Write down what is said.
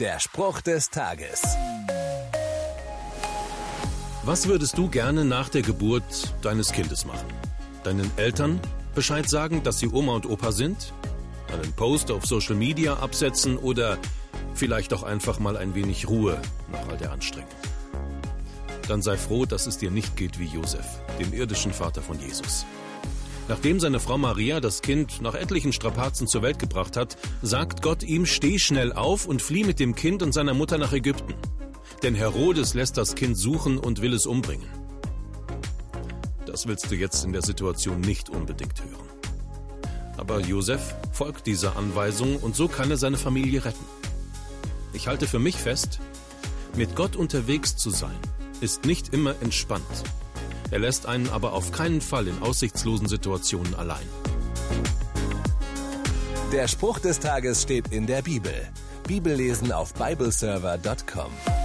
Der Spruch des Tages. Was würdest du gerne nach der Geburt deines Kindes machen? Deinen Eltern Bescheid sagen, dass sie Oma und Opa sind? Einen Post auf Social Media absetzen oder vielleicht auch einfach mal ein wenig Ruhe nach all der Anstrengung? Dann sei froh, dass es dir nicht geht wie Josef, dem irdischen Vater von Jesus. Nachdem seine Frau Maria das Kind nach etlichen Strapazen zur Welt gebracht hat, sagt Gott ihm, steh schnell auf und flieh mit dem Kind und seiner Mutter nach Ägypten. Denn Herodes lässt das Kind suchen und will es umbringen. Das willst du jetzt in der Situation nicht unbedingt hören. Aber Josef folgt dieser Anweisung und so kann er seine Familie retten. Ich halte für mich fest, mit Gott unterwegs zu sein, ist nicht immer entspannt. Er lässt einen aber auf keinen Fall in aussichtslosen Situationen allein. Der Spruch des Tages steht in der Bibel. Bibellesen auf bibleserver.com.